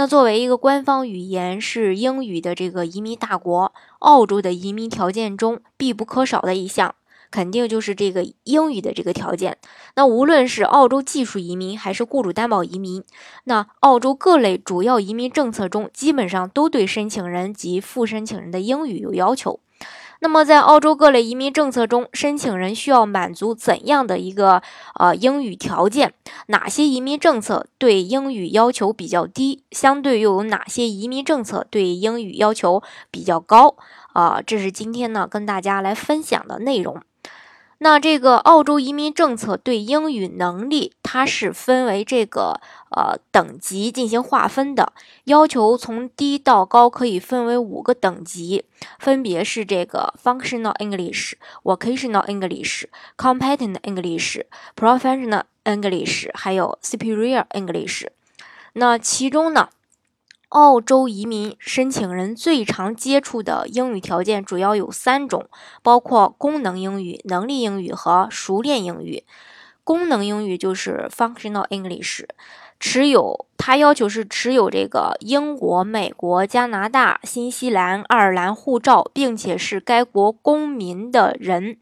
那作为一个官方语言是英语的这个移民大国，澳洲的移民条件中必不可少的一项，肯定就是这个英语的这个条件。那无论是澳洲技术移民还是雇主担保移民，那澳洲各类主要移民政策中，基本上都对申请人及副申请人的英语有要求。那么，在澳洲各类移民政策中，申请人需要满足怎样的一个呃英语条件？哪些移民政策对英语要求比较低？相对又有哪些移民政策对英语要求比较高？啊，这是今天呢跟大家来分享的内容。那这个澳洲移民政策对英语能力，它是分为这个呃等级进行划分的，要求从低到高可以分为五个等级，分别是这个 Functional English、Vocational English、Competent English、Professional English，还有 Superior English。那其中呢？澳洲移民申请人最常接触的英语条件主要有三种，包括功能英语、能力英语和熟练英语。功能英语就是 Functional English，持有它要求是持有这个英国、美国、加拿大、新西兰、爱尔兰护照，并且是该国公民的人。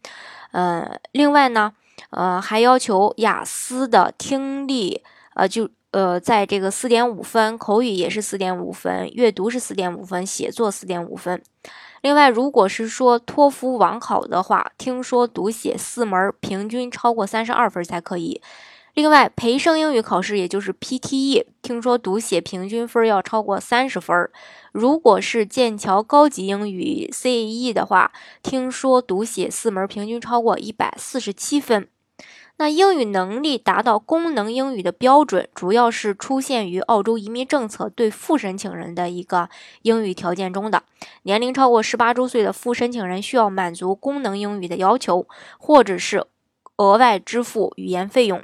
呃，另外呢，呃，还要求雅思的听力，呃，就。呃，在这个四点五分，口语也是四点五分，阅读是四点五分，写作四点五分。另外，如果是说托福网考的话，听说读写四门平均超过三十二分才可以。另外，培生英语考试也就是 PTE，听说读写平均分要超过三十分。如果是剑桥高级英语 CAE 的话，听说读写四门平均超过一百四十七分。那英语能力达到功能英语的标准，主要是出现于澳洲移民政策对副申请人的一个英语条件中的。年龄超过十八周岁的副申请人需要满足功能英语的要求，或者是额外支付语言费用。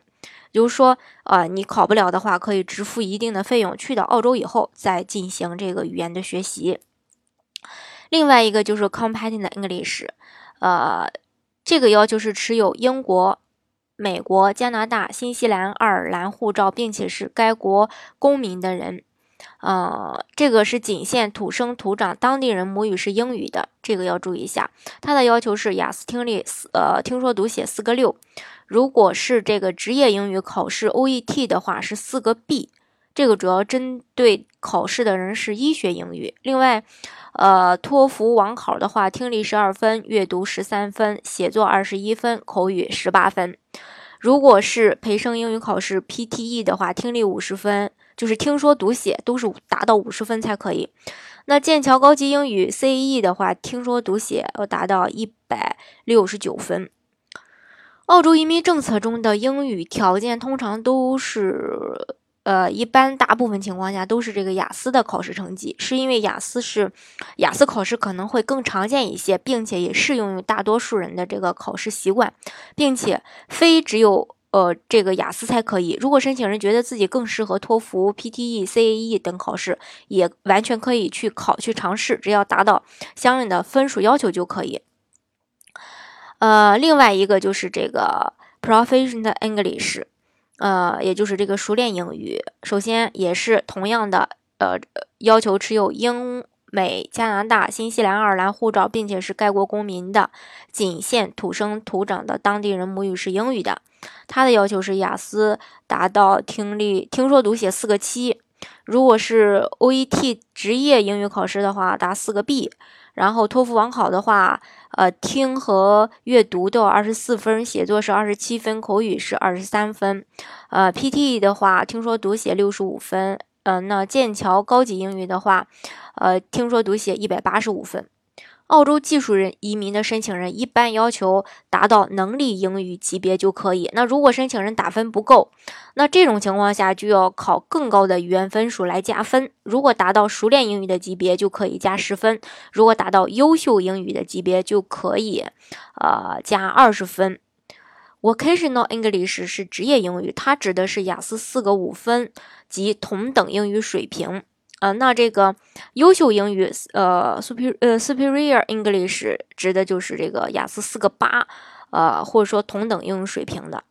比如说，呃，你考不了的话，可以支付一定的费用，去到澳洲以后再进行这个语言的学习。另外一个就是 Competent English，呃，这个要求是持有英国。美国、加拿大、新西兰、爱尔兰护照，并且是该国公民的人，呃，这个是仅限土生土长当地人，母语是英语的，这个要注意一下。它的要求是雅思听力四，呃，听说读写四个六。如果是这个职业英语考试 OET 的话，是四个 B。这个主要针对考试的人是医学英语。另外，呃，托福网考的话，听力十二分，阅读十三分，写作二十一分，口语十八分。如果是培生英语考试 PTE 的话，听力五十分，就是听说读写都是达到五十分才可以。那剑桥高级英语 CE 的话，听说读写要达到一百六十九分。澳洲移民政策中的英语条件通常都是。呃，一般大部分情况下都是这个雅思的考试成绩，是因为雅思是雅思考试可能会更常见一些，并且也适用于大多数人的这个考试习惯，并且非只有呃这个雅思才可以。如果申请人觉得自己更适合托福、PTE、CAE 等考试，也完全可以去考去尝试，只要达到相应的分数要求就可以。呃，另外一个就是这个 Professional English。呃，也就是这个熟练英语，首先也是同样的，呃，要求持有英美加拿大、新西兰、爱尔兰护照，并且是该国公民的，仅限土生土长的当地人母语是英语的。他的要求是雅思达到听力、听说读写四个七，如果是 OET 职业英语考试的话，达四个 B。然后托福网考的话，呃，听和阅读都有二十四分，写作是二十七分，口语是二十三分。呃，PTE 的话，听说读写六十五分。嗯，那剑桥高级英语的话，呃，听说读写一百八十五分。澳洲技术人移民的申请人一般要求达到能力英语级别就可以。那如果申请人打分不够，那这种情况下就要考更高的语言分数来加分。如果达到熟练英语的级别，就可以加十分；如果达到优秀英语的级别，就可以呃加二十分。Vocational English 是职业英语，它指的是雅思四个五分及同等英语水平。呃，那这个优秀英语，呃，super 呃 superior English 指的就是这个雅思四个八，呃，或者说同等英语水平的。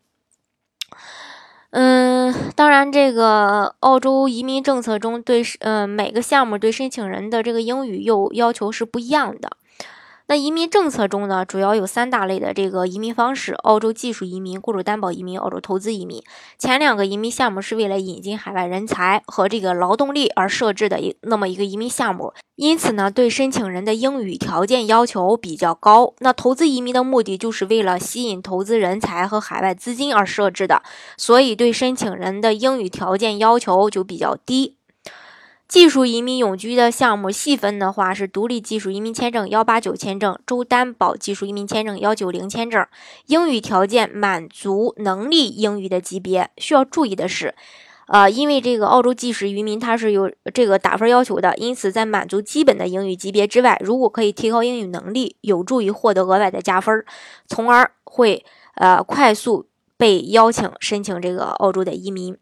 嗯，当然，这个澳洲移民政策中对，呃，每个项目对申请人的这个英语又要求是不一样的。那移民政策中呢，主要有三大类的这个移民方式：澳洲技术移民、雇主担保移民、澳洲投资移民。前两个移民项目是为了引进海外人才和这个劳动力而设置的一那么一个移民项目，因此呢，对申请人的英语条件要求比较高。那投资移民的目的就是为了吸引投资人才和海外资金而设置的，所以对申请人的英语条件要求就比较低。技术移民永居的项目细分的话是独立技术移民签证幺八九签证、州担保技术移民签证幺九零签证。英语条件满足能力英语的级别。需要注意的是，呃，因为这个澳洲技术移民它是有这个打分要求的，因此在满足基本的英语级别之外，如果可以提高英语能力，有助于获得额外的加分，从而会呃快速被邀请申请这个澳洲的移民。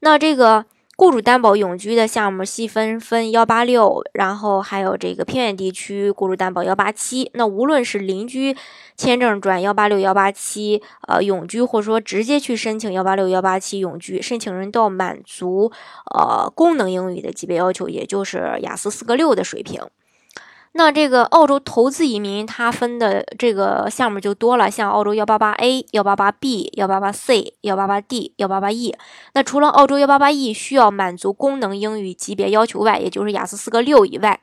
那这个。雇主担保永居的项目细分分幺八六，然后还有这个偏远地区雇主担保幺八七。那无论是邻居签证转幺八六幺八七，呃，永居，或者说直接去申请幺八六幺八七永居，申请人都要满足呃功能英语的级别要求，也就是雅思四个六的水平。那这个澳洲投资移民，它分的这个项目就多了，像澳洲幺八八 A、幺八八 B、幺八八 C、幺八八 D、幺八八 E。那除了澳洲幺八八 E 需要满足功能英语级别要求外，也就是雅思四个六以外，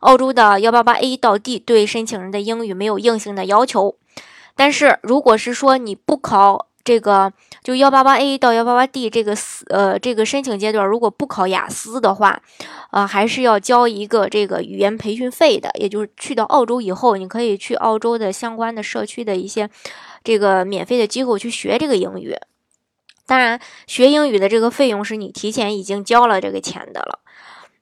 澳洲的幺八八 A 到 D 对申请人的英语没有硬性的要求。但是如果是说你不考，这个就幺八八 A 到幺八八 D 这个呃这个申请阶段，如果不考雅思的话，呃还是要交一个这个语言培训费的。也就是去到澳洲以后，你可以去澳洲的相关的社区的一些这个免费的机构去学这个英语。当然，学英语的这个费用是你提前已经交了这个钱的了。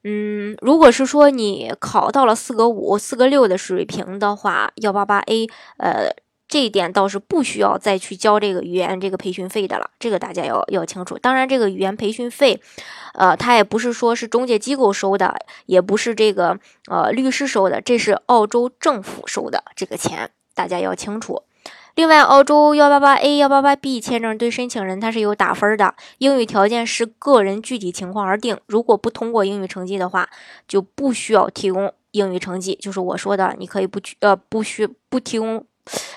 嗯，如果是说你考到了四个五、四个六的水平的话，幺八八 A 呃。这一点倒是不需要再去交这个语言这个培训费的了，这个大家要要清楚。当然，这个语言培训费，呃，它也不是说是中介机构收的，也不是这个呃律师收的，这是澳洲政府收的这个钱，大家要清楚。另外，澳洲幺八八 A、幺八八 B 签证对申请人他是有打分的，英语条件是个人具体情况而定。如果不通过英语成绩的话，就不需要提供英语成绩，就是我说的，你可以不去呃不需不提供。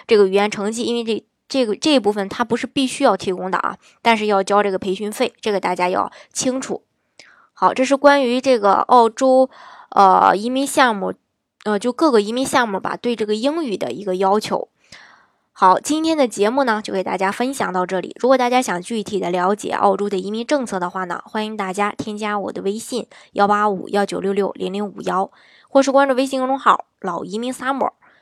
这个语言成绩，因为这这个这一部分它不是必须要提供的啊，但是要交这个培训费，这个大家要清楚。好，这是关于这个澳洲呃移民项目，呃就各个移民项目吧，对这个英语的一个要求。好，今天的节目呢就给大家分享到这里。如果大家想具体的了解澳洲的移民政策的话呢，欢迎大家添加我的微信幺八五幺九六六零零五幺，或是关注微信公众号老移民 summer。